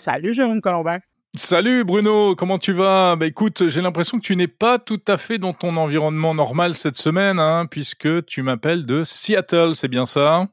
Salut Jérôme Colombin. Salut Bruno, comment tu vas? Bah écoute, j'ai l'impression que tu n'es pas tout à fait dans ton environnement normal cette semaine, hein, puisque tu m'appelles de Seattle, c'est bien ça?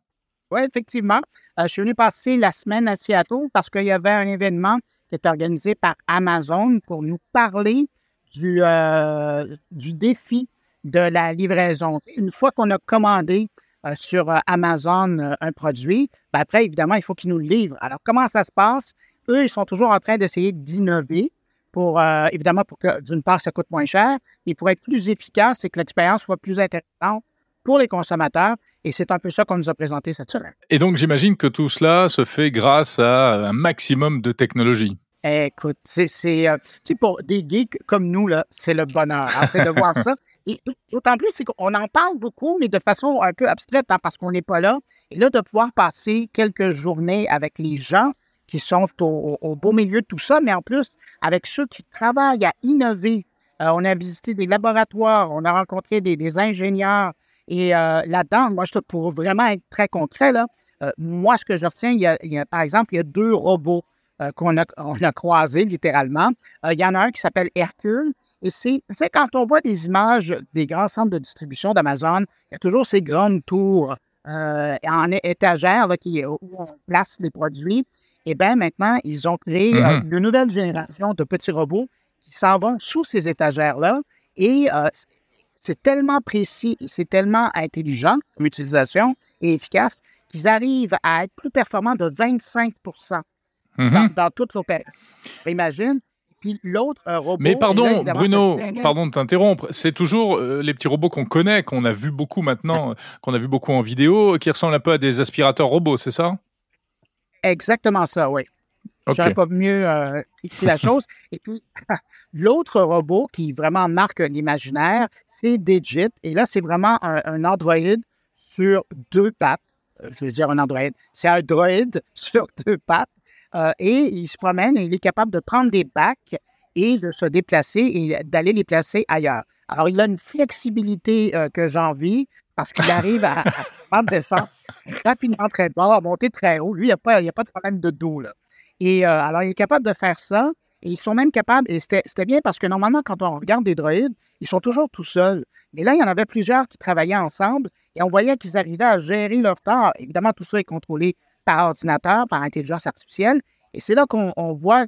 Oui, effectivement. Euh, je suis venu passer la semaine à Seattle parce qu'il y avait un événement qui est organisé par Amazon pour nous parler du, euh, du défi de la livraison. Une fois qu'on a commandé euh, sur Amazon un produit, ben après, évidemment, il faut qu'ils nous le livrent. Alors, comment ça se passe? Eux, ils sont toujours en train d'essayer d'innover pour, euh, évidemment, pour que, d'une part, ça coûte moins cher, mais pour être plus efficace et que l'expérience soit plus intéressante pour les consommateurs. Et c'est un peu ça qu'on nous a présenté cette semaine. Et donc, j'imagine que tout cela se fait grâce à un maximum de technologie. Écoute, c'est euh, pour des geeks comme nous, là, c'est le bonheur hein, c'est de voir ça. Et d'autant plus, c'est qu'on en parle beaucoup, mais de façon un peu abstraite, hein, parce qu'on n'est pas là. Et là, de pouvoir passer quelques journées avec les gens, qui sont au, beau milieu de tout ça, mais en plus, avec ceux qui travaillent à innover. Euh, on a visité des laboratoires, on a rencontré des, ingénieurs. Et euh, là-dedans, moi, pour vraiment être très concret, là, euh, moi, ce que je retiens, il y, a, par exemple, il y a deux robots qu'on a, on a croisés littéralement. il y en a un qui s'appelle Hercule. Et c'est, quand on voit des images des grands centres de distribution d'Amazon, il y a toujours ces grandes tours en étagère qui, où on place des produits. Eh bien maintenant, ils ont créé euh, mm-hmm. une nouvelle génération de petits robots qui s'en vont sous ces étagères-là. Et euh, c'est tellement précis c'est tellement intelligent comme utilisation et efficace qu'ils arrivent à être plus performants de 25 mm-hmm. dans, toute l'opération. Imagine, puis l'autre robot. Mais pardon, Bruno, pardon de t'interrompre. C'est toujours euh, les petits robots qu'on connaît, qu'on a vu beaucoup maintenant, qu'on a vu beaucoup en vidéo, qui ressemblent un peu à des aspirateurs robots, c'est ça? Exactement ça, oui. Je n'aurais pas mieux euh, écrit la chose. Et puis, l'autre robot qui vraiment marque l'imaginaire, c'est Digit. Et là, c'est vraiment un, Android sur deux pattes. Euh, je veux dire un Android. C'est un droïde sur deux pattes. Euh, et il se promène et il est capable de prendre des bacs et de se déplacer et d'aller les placer ailleurs. Alors, il a une flexibilité que j'envie parce qu'il arrive à, à descendre rapidement très bas, monter très haut. Lui, il n'y a, pas, a pas de problème de dos. Là. Et euh, alors, il est capable de faire ça. Et ils sont même capables, et c'était bien parce que normalement, quand on regarde des droïdes, ils sont toujours tout seuls. Mais là, il y en avait plusieurs qui travaillaient ensemble et on voyait qu'ils arrivaient à gérer leur temps. Évidemment, tout ça est contrôlé par ordinateur, par intelligence artificielle. Et c'est là qu'on voit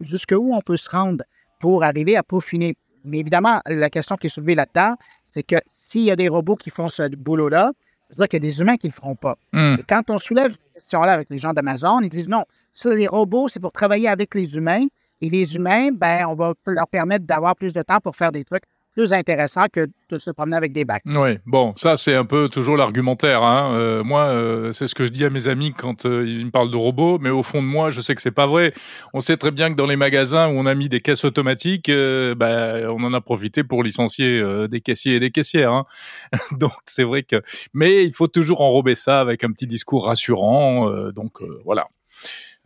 jusqu'où on peut se rendre pour arriver à peaufiner. Mais évidemment, la question qui est soulevée là-dedans, c'est que s'il y a des robots qui font ce boulot-là, c'est-à-dire qu'il y a des humains qui ne le feront pas. Hmm. Et quand on soulève cette question-là avec les gens d'Amazon, ils disent non, ça, les robots, c'est pour travailler avec les humains. Et les humains, ben, on va leur permettre d'avoir plus de temps pour faire des trucs plus intéressant que de se promener avec des bacs. Oui, bon, ça c'est un peu toujours l'argumentaire. Hein. Euh, moi, euh, c'est ce que je dis à mes amis quand euh, ils me parlent de robots, mais au fond de moi, je sais que c'est pas vrai. On sait très bien que dans les magasins où on a mis des caisses automatiques, bah, on en a profité pour licencier des caissiers et des caissières. Hein. donc c'est vrai que, mais il faut toujours enrober ça avec un petit discours rassurant. donc voilà.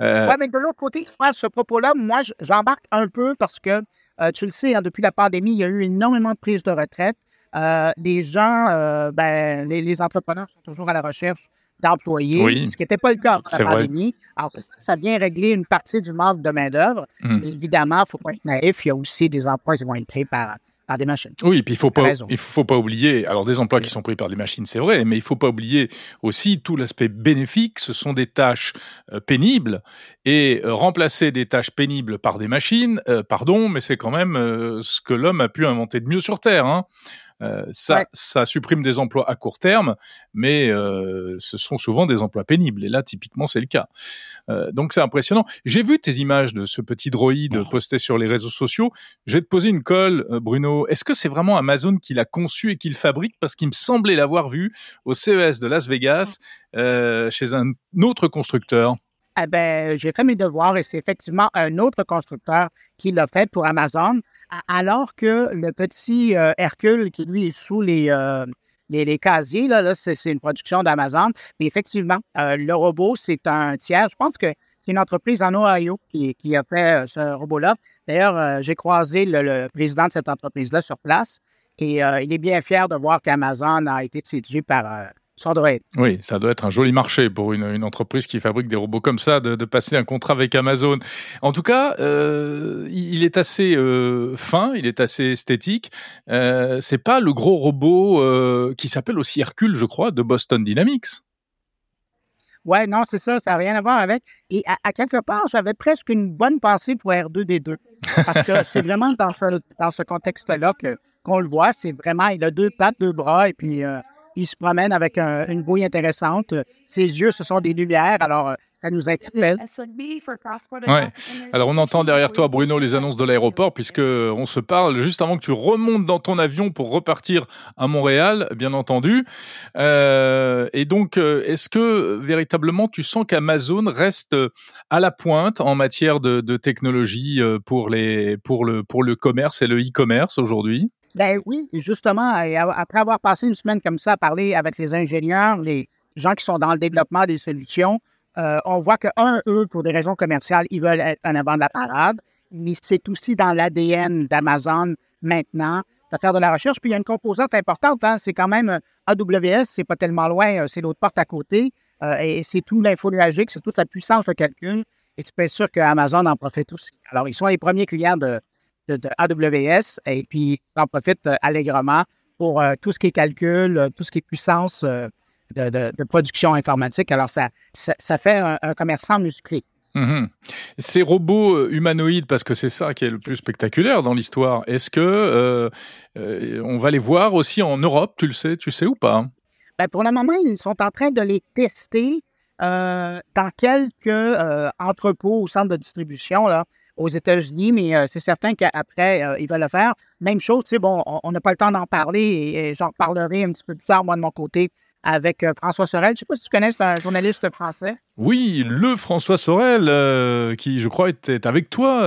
Oui, mais de l'autre côté, à ce propos-là, moi, j'embarque un peu parce que tu le sais, hein, depuis la pandémie, il y a eu énormément de prises de retraite. Euh, les gens, euh, ben, les, entrepreneurs sont toujours à la recherche d'employés, ce qui n'était pas le cas avant la pandémie. Alors, ça, vient régler une partie du manque de main-d'œuvre. Mmh. Évidemment, il ne faut pas être naïf, il y a aussi des emplois qui vont être créés par des machines. Oui, puis il faut pas, il faut pas oublier, alors des emplois qui sont pris par des machines, c'est vrai, mais il faut pas oublier aussi tout l'aspect bénéfique. Ce sont des tâches euh, pénibles et euh, remplacer des tâches pénibles par des machines, euh, pardon, mais c'est quand même ce que l'homme a pu inventer de mieux sur Terre. Hein. Euh, ça, ça supprime des emplois à court terme, mais euh, ce sont souvent des emplois pénibles. Et là, typiquement, c'est le cas. Euh, donc, c'est impressionnant. J'ai vu tes images de ce petit droïde oh. posté sur les réseaux sociaux. Je vais te poser une colle, Bruno. Est-ce que c'est vraiment Amazon qui l'a conçu et qui le fabrique? Parce qu'il me semblait l'avoir vu au CES de Las Vegas chez un autre constructeur. Eh ben, j'ai fait mes devoirs et c'est effectivement un autre constructeur qui l'a fait pour Amazon, alors que le petit euh, Hercule qui lui est sous les, euh, les, casiers, là, c'est une production d'Amazon. Mais effectivement, euh, le robot, c'est un tiers. Je pense que c'est une entreprise en Ohio qui, qui a fait ce robot-là. D'ailleurs, j'ai croisé le, président de cette entreprise-là sur place et il est bien fier de voir qu'Amazon a été séduit par Ça doit être. Oui, ça doit être un joli marché pour une, entreprise qui fabrique des robots comme ça, de, passer un contrat avec Amazon. En tout cas, euh, il est assez euh, fin, il est assez esthétique. Euh, c'est pas le gros robot euh, qui s'appelle aussi Hercule, je crois, de Boston Dynamics. Ouais, non, c'est ça, ça n'a rien à voir avec. Et à, quelque part, j'avais presque une bonne pensée pour R2D2. Parce que c'est vraiment dans ce, dans ce contexte-là qu'on le voit. C'est vraiment, il a deux pattes, deux bras, et puis il se promène avec une bouille intéressante. Ses yeux, ce sont des lumières. Alors, euh, ça nous interpelle. Ouais. Alors, on entend derrière toi, Bruno, les annonces de l'aéroport, puisque on se parle juste avant que tu remontes dans ton avion pour repartir à Montréal, bien entendu. Euh, et donc, euh, est-ce que véritablement tu sens qu'Amazon reste à la pointe en matière de, de technologie pour les pour le pour le commerce et le e-commerce aujourd'hui? Ben oui, justement, après avoir passé une semaine comme ça à parler avec les ingénieurs, les gens qui sont dans le développement des solutions, euh, on voit que, un, eux, pour des raisons commerciales, ils veulent être en avant de la parade, mais c'est aussi dans l'ADN d'Amazon maintenant de faire de la recherche. Puis il y a une composante importante, hein, c'est quand même euh, AWS, c'est pas tellement loin, euh, c'est l'autre porte à côté, et c'est tout l'info nuagique, c'est toute la puissance de calcul, et tu peux être sûr qu'Amazon en profite aussi. Alors, ils sont les premiers clients de, de, AWS et puis en profite euh, allègrement pour euh, tout ce qui est calcul, euh, tout ce qui est puissance de, production informatique. Alors, ça, ça, fait un, commerçant musclé. Mm-hmm. Ces robots humanoïdes, parce que c'est ça qui est le plus spectaculaire dans l'histoire, est-ce que on va les voir aussi en Europe, tu le sais, tu sais ou pas? Ben, pour le moment, ils sont en train de les tester dans quelques entrepôts ou centres de distribution. Là aux États-Unis, mais euh, c'est certain qu'après, euh, ils veulent le faire. Même chose, tu sais, bon, on n'a pas le temps d'en parler et, j'en parlerai un petit peu plus tard, moi, de mon côté, avec euh, François Sorel. Je ne sais pas si tu connais, c'est un journaliste français. Oui, le François Sorel, qui, je crois, était avec toi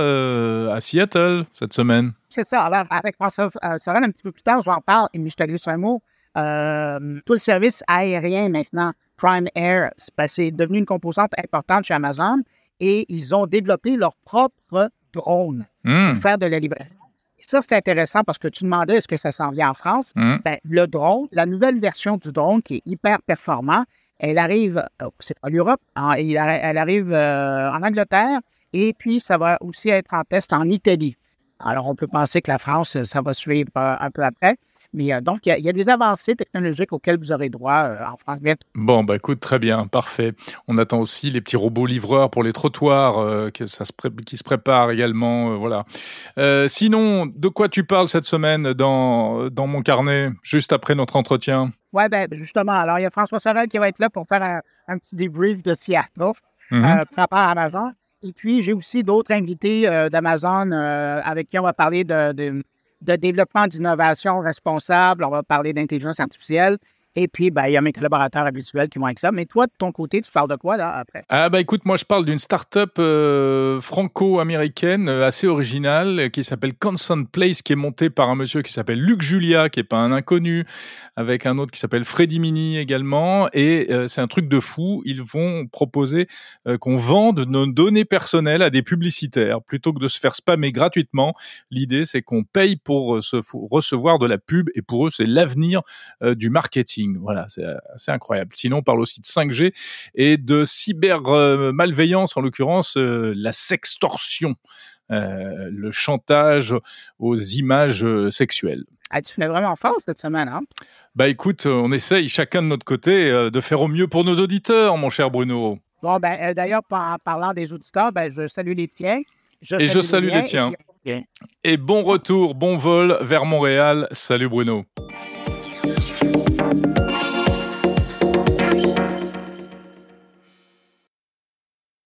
à Seattle cette semaine. C'est ça. Alors, avec François Sorel, un petit peu plus tard, j'en parle, et je te glisse un mot. tout le service aérien maintenant, Prime Air, c'est devenu une composante importante chez Amazon et ils ont développé leur propre drone pour hmm. faire de la livraison. Et ça, c'est intéressant parce que tu demandais est-ce que ça s'en vient en France. Hmm. Ben, le drone, la nouvelle version du drone qui est hyper performant, elle arrive, c'est pas l'Europe, hein, elle arrive euh, en Angleterre et puis ça va aussi être en test en Italie. Alors, on peut penser que la France, ça va suivre euh, un peu après. Mais euh, donc, il y, a des avancées technologiques auxquelles vous aurez droit euh, en France bientôt. Bon, bah écoute, très bien, parfait. On attend aussi les petits robots livreurs pour les trottoirs euh, qui, ça se qui se préparent également. voilà. sinon, de quoi tu parles cette semaine dans, dans mon carnet, juste après notre entretien? Oui, ben, justement. Alors, il y a François Sorel qui va être là pour faire un, petit débrief de Seattle mm par rapport à Amazon. Et puis, j'ai aussi d'autres invités d'Amazon avec qui on va parler de de développement d'innovation responsable, on va parler d'intelligence artificielle. Et puis, ben, il y a mes collaborateurs habituels qui vont avec ça. Mais toi, de ton côté, tu parles de quoi, là, après? Ah, bah, écoute, moi, je parle d'une start-up euh, franco-américaine euh, assez originale euh, qui s'appelle Constant Place, qui est montée par un monsieur qui s'appelle Luc Julia, qui est pas un inconnu, avec un autre qui s'appelle Freddy Mini également. Et c'est un truc de fou. Ils vont proposer qu'on vende nos données personnelles à des publicitaires plutôt que de se faire spammer gratuitement. L'idée, c'est qu'on paye pour se recevoir de la pub et pour eux, c'est l'avenir du marketing. Voilà, c'est assez incroyable. Sinon, on parle aussi de 5G et de cyber-malveillance, en l'occurrence euh, la sextorsion, euh, le chantage aux images euh, sexuelles. Ah, tu fais vraiment fort cette semaine, hein Bah écoute, on essaye chacun de notre côté de faire au mieux pour nos auditeurs, mon cher Bruno. Bon, ben d'ailleurs, en parlant des auditeurs, ben, je salue les tiens. et je salue les, tiens. et bon retour, bon vol vers Montréal. Salut Bruno. Bye.